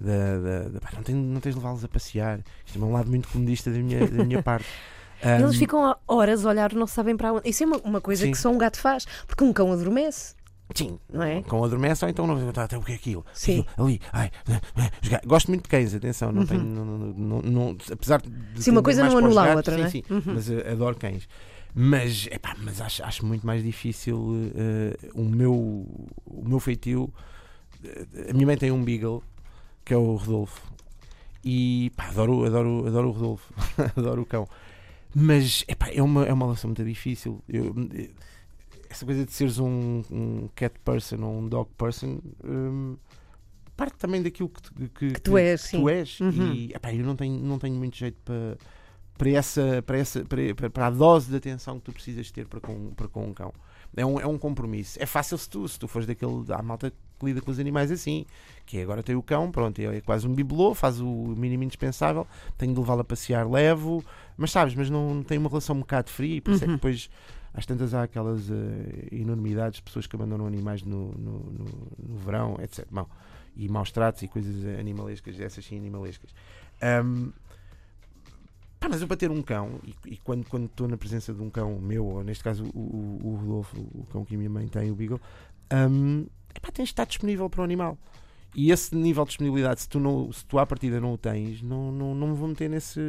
da, da- da- pá, não, tenho, não tens de levá-los a passear. Isto é um lado muito comodista da minha, da minha parte. Eles ficam horas a olhar, não sabem para onde. Isso é uma, uma coisa Sim. que só um gato faz, porque um cão adormece. Sim, Não é? com adormece ou então não tá, o que é aquilo? Sim. Ali, ai, Gosto muito de cães, atenção, não tenho, não, não, não, apesar de Uhum. Sim, uma coisa não anula a outra, sim, não é? sim, mas eh, adoro cães. Mas, epá, mas acho, acho muito mais difícil eh, o, meu, o meu feitio. eh, A minha mãe tem um Beagle que é o Rodolfo. E pá, adoro, adoro, adoro o Rodolfo, adoro o cão. Mas epá, é, uma, é uma relação muito difícil. Eu, eh, essa coisa de seres um, um cat person ou um dog person hum, parte também daquilo que, tu- que, Que tu és, sim. tu és. Uhum. E epá, eu não tenho, não tenho muito jeito para, para, essa, para, essa, para, para- a dose de atenção que tu precisas ter para com, para com um cão. É um, é um compromisso. É fácil se tu, se tu fores daquele. Há malta que lida com os animais assim, que é agora tem o cão, pronto, é quase um bibelô, faz o mínimo indispensável, tenho de levá-lo a passear, levo, mas sabes, mas não tem uma relação um bocado fria, e por isso é que Uhum. depois às tantas há aquelas eh, enormidades de pessoas que abandonam animais no, no, no- no verão, etc. Bom, e maus tratos e coisas animalescas, essas sim animalescas. Ahm, pá, mas eu para ter um cão, e, e quando estou na presença de um cão meu, ou neste caso o, o, o Rodolfo, o cão que a minha mãe tem, o Beagle, ahm, epá, tens de estar disponível para o animal. E esse nível de disponibilidade, se tu, não, se tu à partida não o tens, não, não, não me vou meter nesse.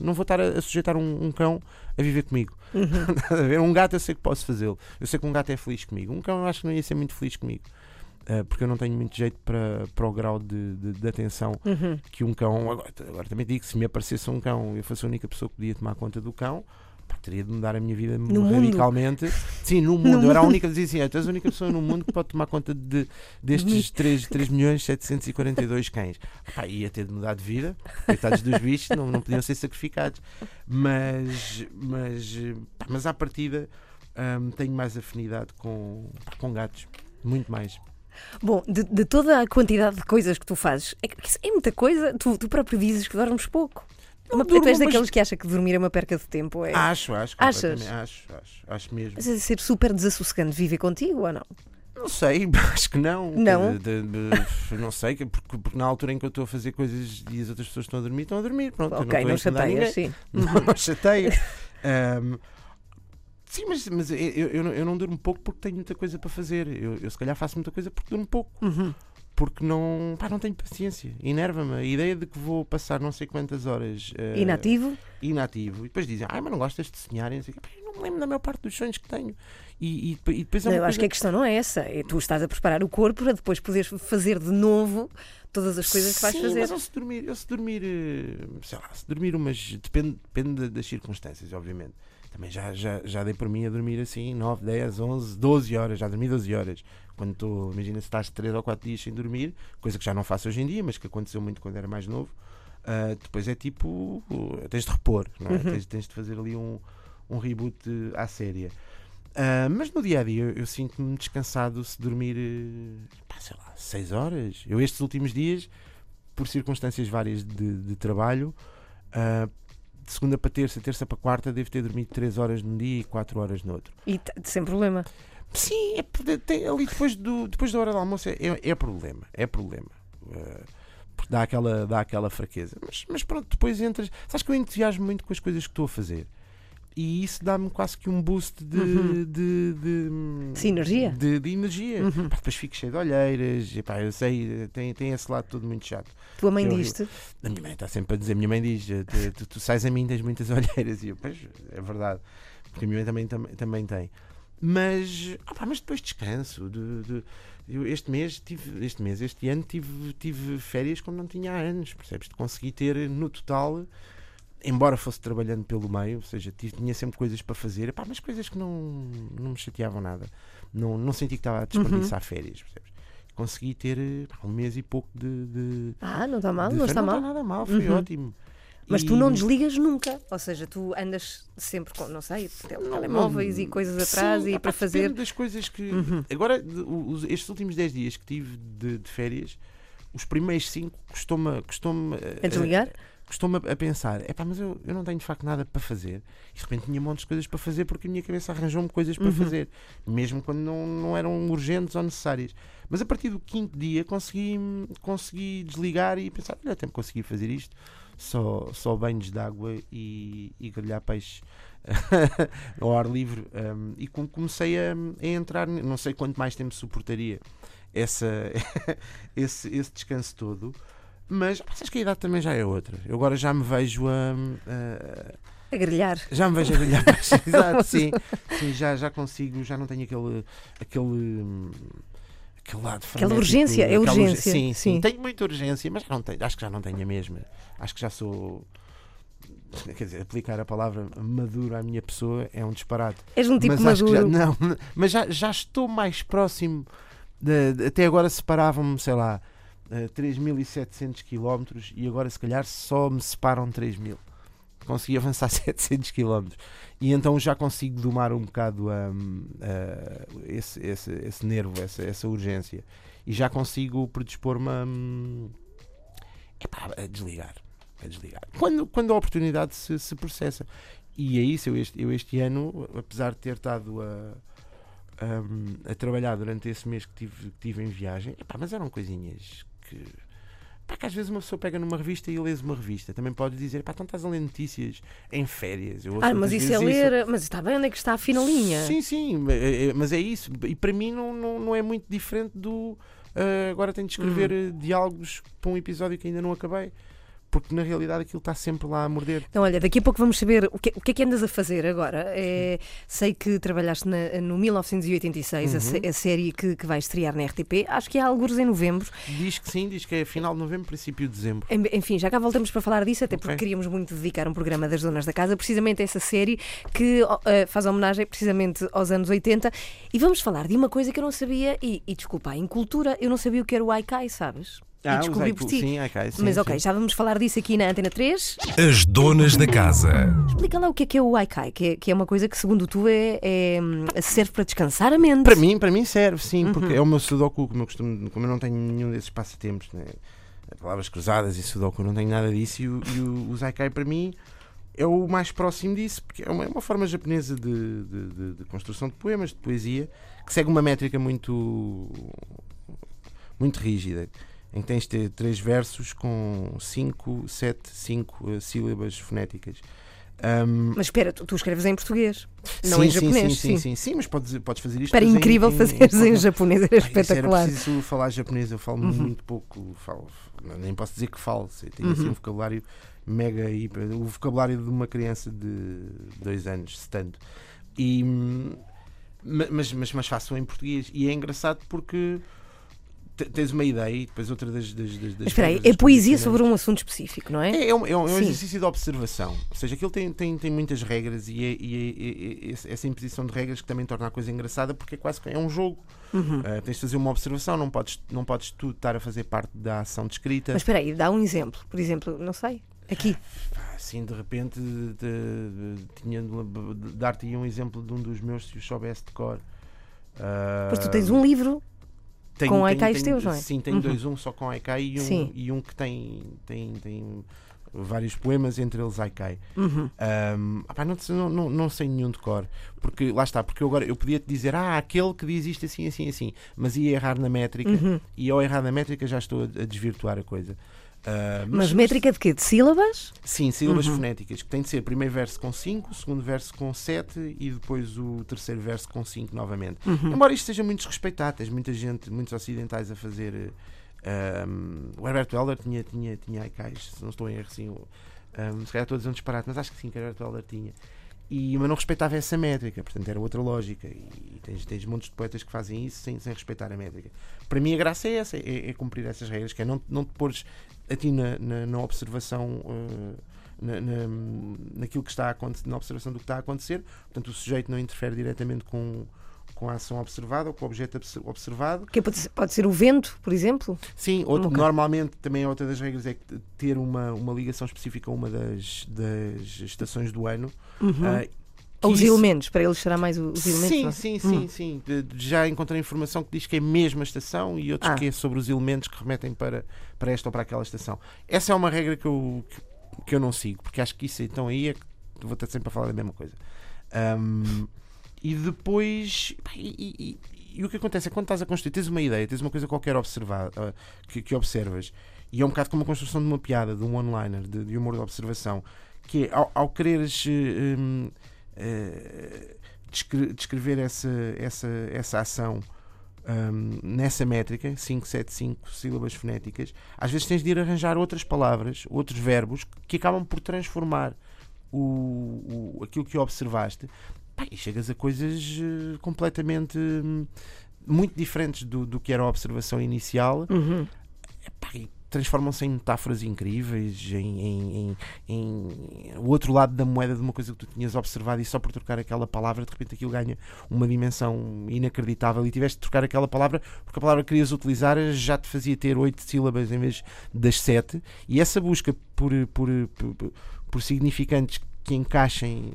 Não vou estar a, a sujeitar um, um cão a viver comigo. Ver? Um gato eu sei que posso fazê-lo. Eu sei que um gato é feliz comigo. Um cão eu acho que não ia ser muito feliz comigo. Ah, porque eu não tenho muito jeito para, para o grau de, de, de atenção Uhum. que um cão. Agora, agora também digo, se me aparecesse um cão e eu fosse a única pessoa que podia tomar conta do cão, pá, teria de mudar a minha vida No mundo. radicalmente. Sim, no mundo. Eu era a única, dizia assim: "Ah, tu és a única pessoa no mundo que pode tomar conta de, destes 3, 3 milhões 742 cães. Pá, ia ter de mudar de vida. Coitados dos bichos, não, não podiam ser sacrificados. Mas, mas, pá, mas à partida hum, tenho mais afinidade com, com gatos. Muito mais. Bom, de, de toda a quantidade de coisas que tu fazes, é, é muita coisa. Tu, tu próprio dizes que dormes pouco. Uma, tu durmo, és mas- daqueles que acha que dormir é uma perca de tempo. É, Acho, acho. Achas? Acho, acho, acho mesmo. Mas é ser super desassossegante viver contigo ou não? Não sei, acho que não. Não? De- de- de- não sei, que- porque, porque na altura em que eu estou a fazer coisas e as outras pessoas estão a dormir, estão a dormir. Pronto, eu ok, não, não chateias, sim. Não, não. Ahm, sim, mas, mas eu, eu, não, eu não durmo pouco porque tenho muita coisa para fazer. Eu, eu se calhar faço muita coisa porque durmo pouco. Uhum. Porque não, pá, não tenho paciência. Enerva-me a ideia de que vou passar não sei quantas horas eh, Inativo? inativo. E depois dizem, ai, mas não gostas de sonhar? E eu não me lembro da maior parte dos sonhos que tenho. E, e, e depois Não, eu acho coisa- que a questão não é essa. É tu estás a preparar o corpo para depois poderes fazer de novo todas as coisas que vais Sim, fazer. Mas eu se dormir, eu se dormir, eh, sei lá, se dormir umas. Depende, depende da- das circunstâncias, obviamente. Também já, já, já dei por mim a dormir assim 9, 10, 11, 12 horas. Já dormi 12 horas. Quando estou, imagina se estás 3 ou 4 dias sem dormir, coisa que já não faço hoje em dia, mas que aconteceu muito quando era mais novo. ah, depois é tipo. uh, tens de repor, é? Uhum. Tens, tens de fazer ali um, um reboot à séria. Ah, mas no dia a dia eu, eu sinto-me descansado se dormir, eh, pá, sei lá, 6 horas. Eu estes últimos dias, por circunstâncias várias de, de trabalho, ah, de segunda para terça, terça para quarta, devo ter dormido 3 horas num dia e 4 horas no outro. E sem problema. Sim, é, tem- ali depois, do, depois da hora do almoço é, é, é problema. É problema. Ah, porque dá aquela, dá aquela fraqueza. Mas, mas pronto, depois entras. Sabes que eu entusiasmo muito com as coisas que estou a fazer. E isso dá-me quase que um boost de. Uhum. de, de, Sim, energia. De, de energia. Uhum. Pá, depois fico cheio de olheiras. E, pá, eu sei, tem, tem esse lado todo muito chato. Tua mãe diz-te. A minha mãe está sempre a dizer, minha mãe diz, tu, tu, tu sais a mim, tens muitas olheiras. E eu, pois, é verdade. Porque a minha mãe também, também, também tem. Mas, mas depois descanso. De, de- este mês, tive, este mês, este ano, tive, tive férias como não tinha há anos, percebes? De conseguir ter no total, embora fosse trabalhando pelo meio, ou seja, tinha sempre coisas para fazer, epá, mas coisas que não, não me chateavam nada. Não, não senti que estava a desperdiçar férias, percebes? Consegui ter pá, um mês e pouco de. de Ah, não está mal, não está mal. nada mal, foi Uhum. ótimo. Mas E- tu não desligas nunca. Ou seja, tu andas sempre com, não sei, tel- Não, telemóveis não- e coisas atrás Sim, e para fazer. das coisas que. Uhum. Agora, os- estes últimos 10 dias que tive de, de férias, os primeiros 5 custou-me. Custou A desligar? Custou-me a pensar, é pá, mas eu, eu não tenho de facto nada para fazer. E de repente tinha montes de coisas para fazer porque a minha cabeça arranjou-me coisas para Uhum. fazer, mesmo quando não, não eram urgentes ou necessárias. Mas a partir do quinto dia consegui, consegui desligar e pensar, olha, até me consegui fazer isto. só, só banhos de água e, e grelhar peixe ao ar livre. Um, e com- comecei a, a entrar, não sei quanto mais tempo suportaria essa, esse, esse descanso todo. Mas pá, acho que a idade também já é outra. Eu agora já me vejo a. a- A grelhar. já me vejo a grelhar. Exato, sim. sim já, já consigo, já não tenho aquele. aquele Aquele lado Aquela urgência, é aquela urgência, Sim, sim, sim. Tenho muita urgência, mas não tenho, acho que já não tenho a mesma. Acho que já sou. Quer dizer, aplicar a palavra maduro à minha pessoa é um disparate. És um tipo mas que já, maduro. não, mas já, já estou mais próximo. de- de- até agora separavam-me, sei lá, eh, 3.700 km e agora, se calhar, só me separam 3.000. Consegui avançar 700 km e então já consigo domar um bocado hum, eh, esse, esse, esse nervo, essa, essa urgência e já consigo predispor-me a, epá, a desligar. A desligar. Quando, quando a oportunidade se, se processa. E é isso, eu este, eu este ano, apesar de ter estado a, a, a trabalhar durante esse mês que tive, que tive em viagem, epá, mas eram coisinhas que. Pá, que às vezes uma pessoa pega numa revista e lê uma revista. Também pode dizer, pá, então estás a ler notícias em férias. Ah, mas isso é ler. Mas está bem, onde é que está a fina linha? Sim, sim, é- é- mas é isso. E para mim não, não, não é muito diferente do. ah, agora tenho de escrever Uhum. diálogos para um episódio que ainda não acabei. Porque na realidade aquilo está sempre lá a morder. Então, olha, daqui a pouco vamos saber o que, o que é que andas a fazer agora. É, sei que trabalhaste na- no 1986, a, Uhum. sé- a série que, que vai estrear na RTP. Acho que há alguns em novembro. Diz que sim, diz que é final de novembro, princípio de dezembro. Em- Enfim, já cá voltamos para falar disso, até porque Ok. queríamos muito dedicar um programa das Donas da Casa, precisamente a essa série que eh, faz homenagem precisamente aos anos 80. E vamos falar de uma coisa que eu não sabia, e, e desculpa, em cultura, eu não sabia o que era o Aikai, sabes? E Ah, descobri usei por ti. Sim, ok, sim, Mas ok, sim. já vamos falar disso aqui na Antena 3. As donas da casa. Explica lá o que é que é o Aikai, que é, que é uma coisa que, segundo tu, é, é, hum, serve para descansar a mente. Para mim, para mim serve, sim, Uhum. porque é o meu sudoku, como eu costumo, como eu não tenho nenhum desses passatempos, né? palavras cruzadas e sudoku, eu não tenho nada disso, e o, e o, o Zaikai para mim é o mais próximo disso, porque é uma, é uma forma japonesa de, de- de- de construção de poemas, de poesia, que segue uma métrica muito, muito rígida, em que tens de ter três versos com cinco, sete, cinco eh, sílabas fonéticas. Ahm, Mas espera, tu, tu escreves em português, não sim, em sim, japonês. Sim, sim, sim, sim, mas podes, podes fazer isto em- incrível em- fazeres em, em- japonês, era isso espetacular. Era preciso falar japonês, eu falo Uhum. muito pouco, falo, nem posso dizer que falo, sei, tenho assim Uhum. um vocabulário mega hiper, o vocabulário de uma criança de dois anos, se tanto. E, hum, ma- mas, mas, mas faço em português e é engraçado porque tens uma ideia e depois outra das. das, das, das Mas espera aí, é poesia sobre um assunto específico, não é? é, é um, é um- é exercício de observação. Ou seja, aquilo tem, tem, tem muitas regras e, é, e é- é- é essa imposição de regras que também torna a coisa engraçada porque é quase que é um jogo. Uhum. Uh, tens de fazer uma observação, não podes, não podes tu estar a fazer parte da ação descrita. Mas espera aí, dá um exemplo. Por exemplo, não sei, aqui. Assim, de repente, de, de- tinha de, de dar-te um exemplo de um dos meus, se o soubesse de cor. Uh, Pois tu tens um livro. Tenho- com tenho- teus, não é? Sim, tenho Uhum. dois, um só com haikai e Sim. um, e um que tem, tem, tem vários poemas, entre eles haikai. Uhum. Um, não, não, não sei nenhum de cor, porque lá está, porque eu agora eu podia te dizer, ah, aquele que diz isto assim, assim, assim, mas ia errar na métrica Uhum. e ao errar na métrica já estou a, a desvirtuar a coisa. Uh, Mas métrica de quê? De sílabas? Sim, sílabas Uhum. fonéticas, que tem de ser primeiro verso com 5, segundo verso com 7 e depois o terceiro verso com 5 novamente. Uhum. Embora isto seja muito desrespeitado, tens muita gente, muitos ocidentais a fazer. eh, um, o Herbert Weller tinha, tinha, tinha haikais, se não estou em erro, sim. Um, se calhar estou a dizer um disparate, mas acho que sim, que o Herbert Weller tinha. E, mas não respeitava essa métrica, portanto era outra lógica. E tens, tens montes de poetas que fazem isso sem, sem respeitar a métrica. Para mim a graça é essa, é, é cumprir essas regras, que é não, não te pôres a ti na, na, na observação. eh, na, na, naquilo que está a acontecer, na observação do que está a acontecer, portanto o sujeito não interfere diretamente com, com a ação observada ou com o objeto obs- observado. Que pode, ser, pode ser o vento, por exemplo? Sim, outro, normalmente também é outra das regras é ter uma, uma ligação específica a uma das, das estações do ano. Uhum. Ou os isso- elementos, para eles será mais os elementos? Sim, não é? sim, sim, Hum. sim. De- de- Já encontrei informação que diz que é a estação e outros Ah. que é sobre os elementos que remetem para, para esta ou para aquela estação. Essa é uma regra que eu, que, que eu não sigo, porque acho que isso então aí é que vou estar sempre a falar da mesma coisa. Ahm, e depois. E, e- e- o que acontece é quando estás a construir, tens uma ideia, tens uma coisa qualquer observar, ah, que, que observas, E é um bocado como a construção de uma piada, de um one-liner, de, de humor de observação, que é ao, ao quereres uh, um, uh, descre descrever essa, essa, essa ação um, nessa métrica, 5, 7, 5 sílabas fonéticas, às vezes tens de ir arranjar outras palavras, outros verbos que acabam por transformar o, o aquilo que observaste pá, e chegas a coisas uh, completamente um, muito diferentes do, do que era a observação inicial. Uhum. Epá, transformam-se em metáforas incríveis, em, em, em, em, o outro lado da moeda de uma coisa que tu tinhas observado e só por trocar aquela palavra, de repente aquilo ganha uma dimensão inacreditável e tiveste de trocar aquela palavra porque a palavra que querias utilizar já te fazia ter oito sílabas em vez das sete e essa busca por, por, por, por significantes que encaixem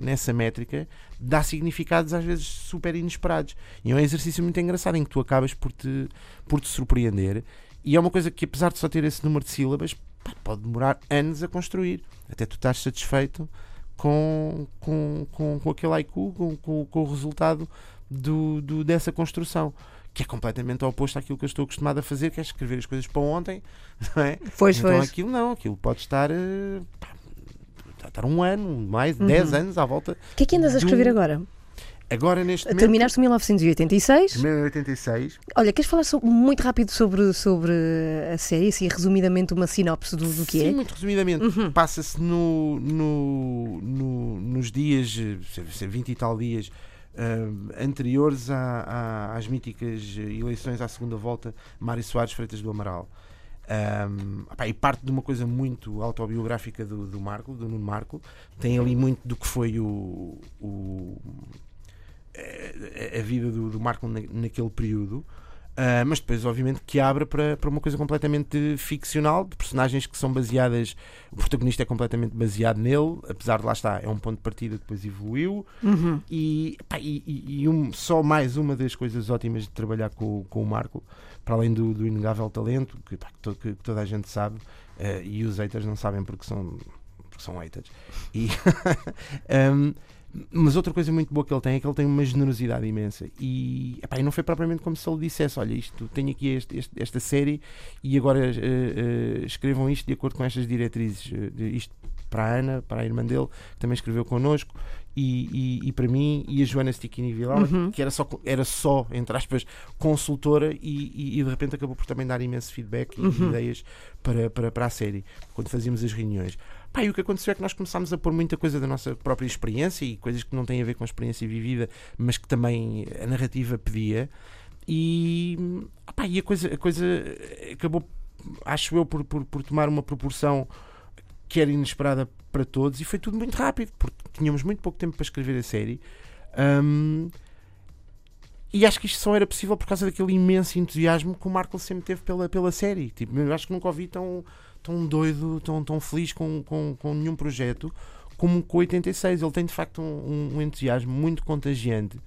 nessa métrica dá significados às vezes super inesperados. E é um exercício muito engraçado em que tu acabas por te, por te surpreender e é uma coisa que, apesar de só ter esse número de sílabas, pode demorar anos a construir. Até tu estás satisfeito com, com, com, com aquele haiku, com, com, com o resultado do, do, dessa construção. Que é completamente oposto àquilo que eu estou acostumado a fazer, que é escrever as coisas para ontem. Não é? Pois, então pois. aquilo não, aquilo pode estar. eh, pá, estar um ano, mais, dez anos à volta. O que é que andas a escrever agora? Agora, neste momento. Terminaste 1986. 1986. Olha, queres falar so- muito rápido sobre, sobre a série, assim, resumidamente uma sinopse do, do que Sim, é? muito resumidamente, passa-se no, no, no- nos dias, eh, sei- sei, 20 e tal dias, eh, anteriores à- à- às míticas eleições à segunda volta, Mário Soares Freitas do Amaral. Um, opá, e parte de uma coisa muito autobiográfica do, do Marco, do Nuno Marco, tem ali muito do que foi o, o- a, a vida do, do Marco na- naquele período. Uh, mas depois, obviamente, que abre para, para uma coisa completamente ficcional, de personagens que são baseadas. O protagonista é completamente baseado nele, apesar de lá está, é um ponto de partida depois evoluiu. Uhum. E, pá, e- e- e um- só mais uma das coisas ótimas de trabalhar com, com o Marco, para além do, do inegável talento, que, pá, que to- que toda a gente sabe, uh, e os haters não sabem porque são, porque são haters. E, um, mas outra coisa muito boa que ele tem é que ele tem uma generosidade imensa. E, epá, e não foi propriamente como se ele dissesse: Olha, isto tenho aqui este- este- esta série e agora eh, eh, escrevam isto de acordo com estas diretrizes. de isto para a Ana, para a irmã dele, que também escreveu connosco, e, e, e para mim, e a Joana Stickini Vilela, Uhum. que era só, era só, entre aspas, consultora, e, e- e de repente acabou por também dar imenso feedback e Uhum. ideias para, para, para a série, quando fazíamos as reuniões. Pá, e o que aconteceu é que nós começámos a pôr muita coisa da nossa própria experiência e coisas que não têm a ver com a experiência vivida, mas que também a narrativa pedia. E, pá, e a, coisa, a coisa acabou, acho eu, por, por, por tomar uma proporção que era inesperada para todos e foi tudo muito rápido, porque tínhamos muito pouco tempo para escrever a série. Hum, e acho que isto só era possível por causa daquele imenso entusiasmo que o Marco sempre teve pela, pela série. Tipo, eu acho que nunca ouvi tão, tão doido, tão, tão feliz com, com, com nenhum projeto como com o 86. Ele tem de facto um, um entusiasmo muito contagiante.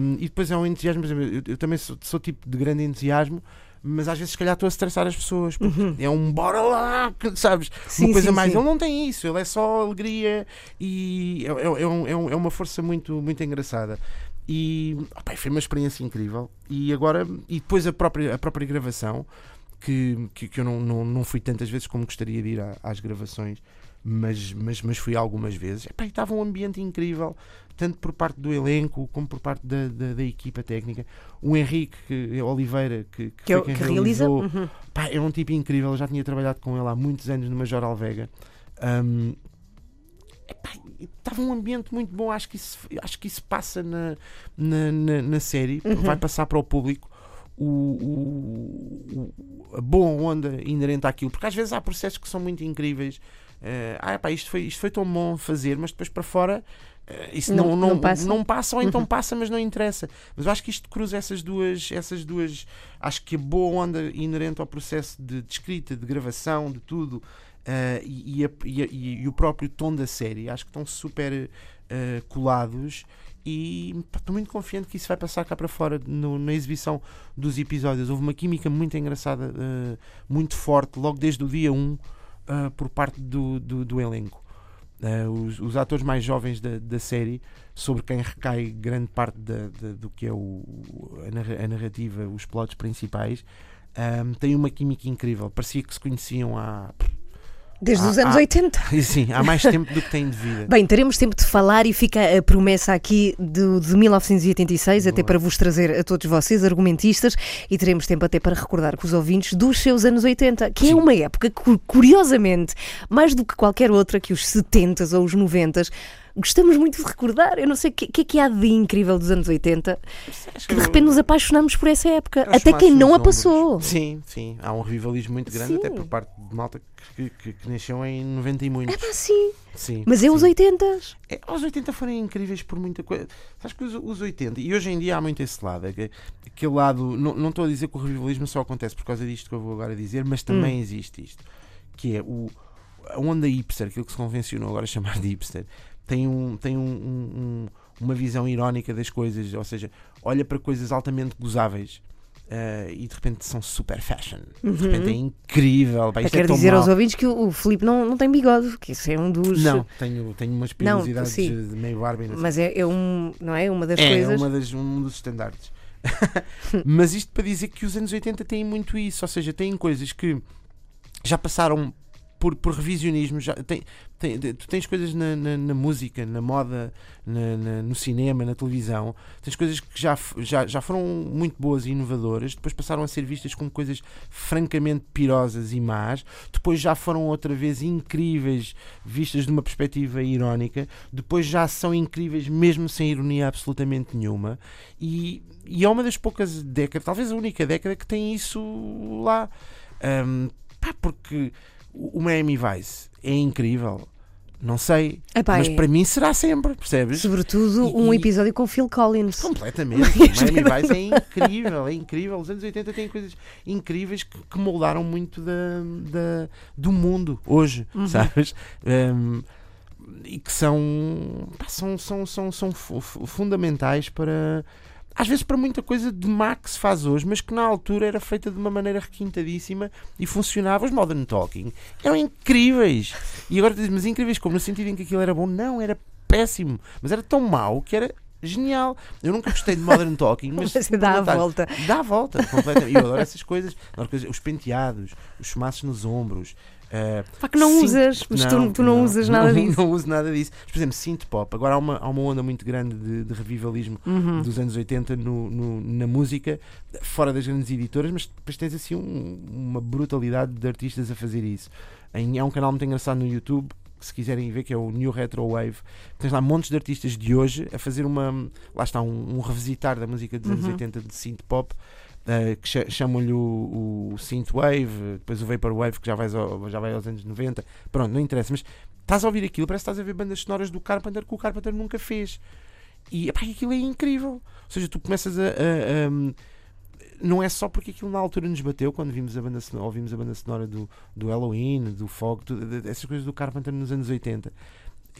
Um, e depois é um entusiasmo, eu, eu também sou, sou tipo de grande entusiasmo, mas às vezes se calhar estou a estressar as pessoas, porque é um bora lá, sabes? Sim, uma coisa sim, mais. sim. Ele não tem isso, ele é só alegria e é, é, é um- é é uma força muito, muito engraçada. E opá, foi uma experiência incrível. E agora, e depois a própria, a própria gravação, que, que, que eu não, não, não fui tantas vezes como gostaria de ir à- às gravações, mas, mas, mas fui algumas vezes. Epá, e estava um ambiente incrível, tanto por parte do elenco como por parte da, da, da equipa técnica. O Henrique que- Oliveira, que, que, Que, é que realiza. realizou, Uhum. Pá, é um tipo incrível, eu já tinha trabalhado com ele há muitos anos no Major Alvega. Um, epá, Estava um ambiente muito bom, acho que isso, acho que isso passa na, na, na, na série, Uhum. vai passar para o público o, o- o- a boa onda inerente àquilo, porque às vezes há processos que são muito incríveis. Eh, ah, epá, isto, foi, isto foi tão bom fazer, mas depois para fora eh, isso Não- não, não, não passa. não passa, ou então Uhum. passa, mas não interessa. Mas eu acho que isto cruza essas duas, essas duas. Acho que a boa onda inerente ao processo de, de escrita, de gravação, de tudo, eh, e, e a- e a- e- o próprio tom da série, acho que estão super colados. E pá, estou muito confiante que isso vai passar cá para fora no- na exibição dos episódios. Houve uma química muito engraçada, muito forte, logo desde o dia 1, eh, por parte do, do, do elenco. Eh, os, os atores mais jovens da, da série, sobre quem recai grande parte da- da- do que é o, a, narra- a narrativa, os plots principais, Ahm, têm uma química incrível. Parecia que se conheciam há. Desde Ah, os anos ah. 80. Sim, há mais tempo do que têm de vida. Bem, teremos tempo de falar e fica a promessa aqui do, de 1986, até Boa. para vos trazer a todos vocês, argumentistas, e teremos tempo até para recordar com os ouvintes dos seus anos 80, que é Sim. uma época, cu- curiosamente, mais do que qualquer outra que os 70s ou os 90s, gostamos muito de recordar. Eu não sei o que, que é que há de incrível dos anos 80, que de repente nos apaixonamos por essa época, até quem não a passou. Sim, sim. Há um revivalismo muito grande, Sim. até por parte de malta que, que, que nasceu em 90 e muitos. É pá, sim, Sim, mas é os sim. 80s. É, os 80 foram incríveis por muita coisa. Sabes que os, os 80, e hoje em dia há muito esse lado, é que- aquele lado, não, não estou a dizer que o revivalismo só acontece por causa disto que eu vou agora dizer, mas também existe isto, que é o, a onda hipster, aquilo que se convencionou agora chamar de hipster, tem, um, tem um- um- um- uma visão irónica das coisas, ou seja, olha para coisas altamente gozáveis. eh, e de repente são super fashion. De repente é incrível. Pá, Eu é quero tão dizer mau. aos ouvintes que o, o Filipe não, não tem bigode, que isso é um dos. Não, tenho, tenho umas perigosidades sim. de meio Barbie. sei. Mas é, é um, não é? Uma das É, coisas. uma das, um dos estandartes. Mas isto para dizer que os anos 80 têm muito isso, ou seja, têm coisas que já passaram por, por revisionismo. Já, tem, tem- tu tens coisas na, na- na música, na moda, na- na- no cinema, na televisão, tens coisas que já, já, já foram muito boas e inovadoras, depois passaram a ser vistas como coisas francamente pirosas e más, depois já foram outra vez incríveis, vistas de uma perspectiva irónica, depois já são incríveis mesmo sem ironia absolutamente nenhuma, e, e é uma das poucas décadas, talvez a única década que tem isso lá. Ahm, pá, porque o Miami Vice é incrível, não sei, Epá, mas é. para mim será sempre, percebes? Sobretudo E- um episódio com Phil Collins. Completamente. Miami Vice é incrível, é incrível. Os anos 80 têm coisas incríveis que, que moldaram muito da, da- do mundo hoje, sabes? Um, e que são, são, são, são, são fu- fu- fundamentais para. Às vezes para muita coisa de má que se faz hoje, mas que na altura era feita de uma maneira requintadíssima e funcionava. Os Modern Talking eram incríveis. E agora dizes, mas incríveis como? No sentido em que aquilo era bom? Não, era péssimo. Mas era tão mau que era genial. Eu nunca gostei de Modern Talking, mas. Mas dá a volta. Dá a volta, completamente. Eu adoro essas coisas. Adoro coisas- Os penteados, os chumaços nos ombros. Pá, que não cinto- usas, mas tu, tu não, usas nada não, disso. Não uso nada disso. Mas, por exemplo, synth pop. Agora há uma, há uma onda muito grande de, de revivalismo Uhum. dos anos 80 no, no- na música, fora das grandes editoras, mas depois tens assim um- uma brutalidade de artistas a fazer isso. Em- há um canal muito engraçado no YouTube. que Se quiserem ver, que é o New Retro Wave, tens lá montes de artistas de hoje a fazer uma. Lá está, um, um revisitar da música dos anos Uhum. 80 de synth pop, eh, que cha- chamam-lhe o, o synth wave, depois o vapor wave, que já, vais ao- já vai aos anos 90. Pronto, não interessa, mas estás a ouvir aquilo, parece que estás a ver bandas sonoras do Carpenter que o Carpenter nunca fez. E epá, aquilo é incrível. Ou seja, tu começas a. a- a- não é só porque aquilo na altura nos bateu quando vimos a banda sonora, ouvimos a banda sonora do, do Halloween, do Fog, essas coisas do Carpenter nos anos 80,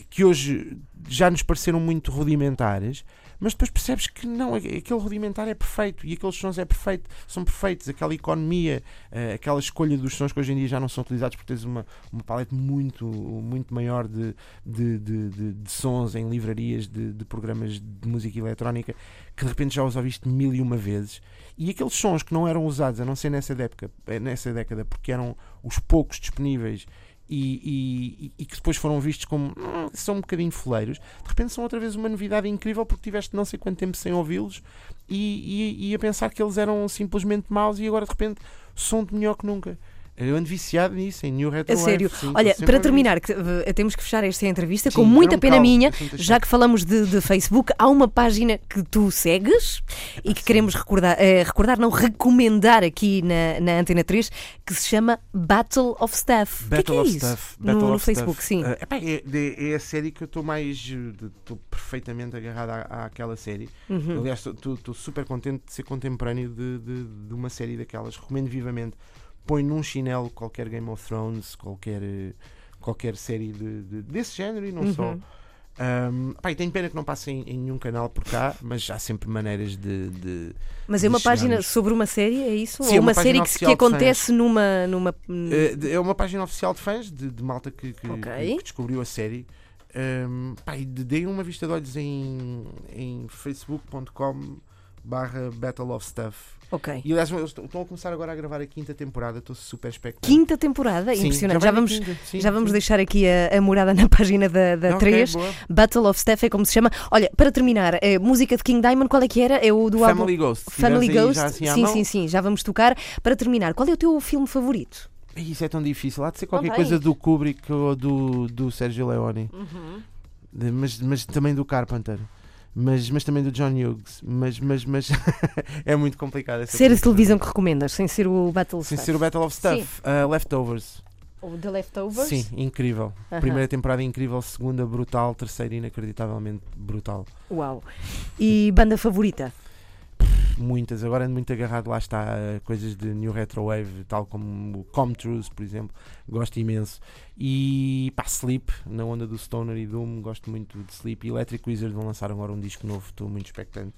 que hoje já nos pareceram muito rudimentares, mas depois percebes que não, a- aquele rudimentar é perfeito e aqueles sons é perfeito, são perfeitos, aquela economia, eh, aquela escolha dos sons que hoje em dia já não são utilizados porque tens uma, uma paleta muito, muito maior de, de, de, de- de sons em livrarias de, de programas de música eletrónica que de repente já os ouviste mil e uma vezes. E aqueles sons que não eram usados a não ser nessa década, eh, nessa década porque eram os poucos disponíveis e, e- e que depois foram vistos como "Hum, são um bocadinho foleiros, de repente são outra vez uma novidade incrível porque tiveste não sei quanto tempo sem ouvi-los e, e- e a pensar que eles eram simplesmente maus e agora de repente som de melhor que nunca. Eu ando viciado nisso, em New Retro A sério. Sim, Olha, para terminar, que, eh, temos que fechar esta entrevista Sim, com muita não pena calo, minha, já que falamos de, de Facebook, há uma página que tu segues e que queremos recordar, eh, recordar, não recomendar aqui na, na Antena 3, que se chama Battle of Staff. O que é que Battle é of isso? Stuff. No, Battle no Facebook, Stuff. sim. Ah, epá, é, é a série que eu estou mais. eh, Estou perfeitamente agarrado à, àquela série. Uhum. Aliás, estou super contente de ser contemporâneo de, de, de uma série daquelas. Recomendo vivamente. Põe num chinelo qualquer Game of Thrones, qualquer, eh, qualquer série de, de- desse género e não Uhum. só. Um, pá, tenho pena que não passe em, em nenhum canal por cá, mas há sempre maneiras de. de- Mas é uma de página chegarmos. sobre uma série, é isso? Sim, Ou é uma uma série página que, que acontece numa. numa Eh, de- é uma página oficial de fãs, de, de malta que, que, Ok. que- descobriu a série. Um, pá, de- deem uma vista de olhos em, em facebook.com barra Battle of Stuff. Ok. E aliás, eles estão a começar agora a gravar a quinta temporada, estou super expectante. Quinta temporada, Sim, impressionante. Já vamos, quinta, sim, já vamos sim. deixar aqui a, a morada na página da, da Ok, 3. boa. Battle of Steph é como se chama. Olha, para terminar, é, música de King Diamond, qual é que era? É o do álbum Family Ghost. Se Family Ghost. já assim sim, sim, sim, já vamos tocar. Para terminar, qual é o teu filme favorito? Isso é tão difícil. Há de ser qualquer coisa do Kubrick ou do, do Sergio Leone. Uhum. Mas, mas também do Carpenter. Mas, mas também do John Hughes. Mas, mas, mas é muito complicado de pergunta. televisão que recomendas, sem ser o Battle of Sem Steph? ser o Battle of Stuff. Uh, Leftovers. Ou The Leftovers? Sim, incrível. Aham. Primeira temporada incrível, segunda brutal, terceira inacreditavelmente brutal. Uau. E banda favorita? Muitas, agora ando muito agarrado, lá está, a coisas de New Retro Wave, tal como o Come Truth, por exemplo, gosto imenso. E pá, Sleep, na onda do Stoner e Doom, gosto muito de Sleep. E Electric Wizard vão lançar agora um disco novo, estou muito expectante.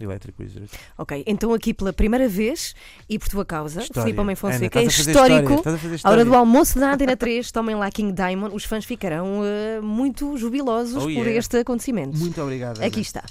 Electric Wizard. Ok, então aqui pela primeira vez e por tua causa, História. Filipe Homem Ana, Fonseca, é estás a fazer histórico. história, a hora do almoço da Antena 3, tomem lá King Diamond, os fãs ficarão eh, muito jubilosos Oh, por yeah. este acontecimento. Muito obrigado. Ana. Aqui está.